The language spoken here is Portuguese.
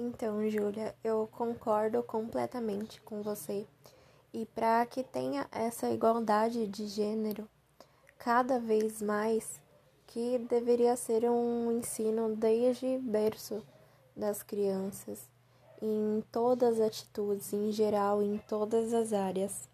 Então, Júlia, eu concordo completamente com você. E para que tenha essa igualdade de gênero, cada vez mais que deveria ser um ensino desde berço das crianças, em todas as atitudes, em geral, em todas as áreas.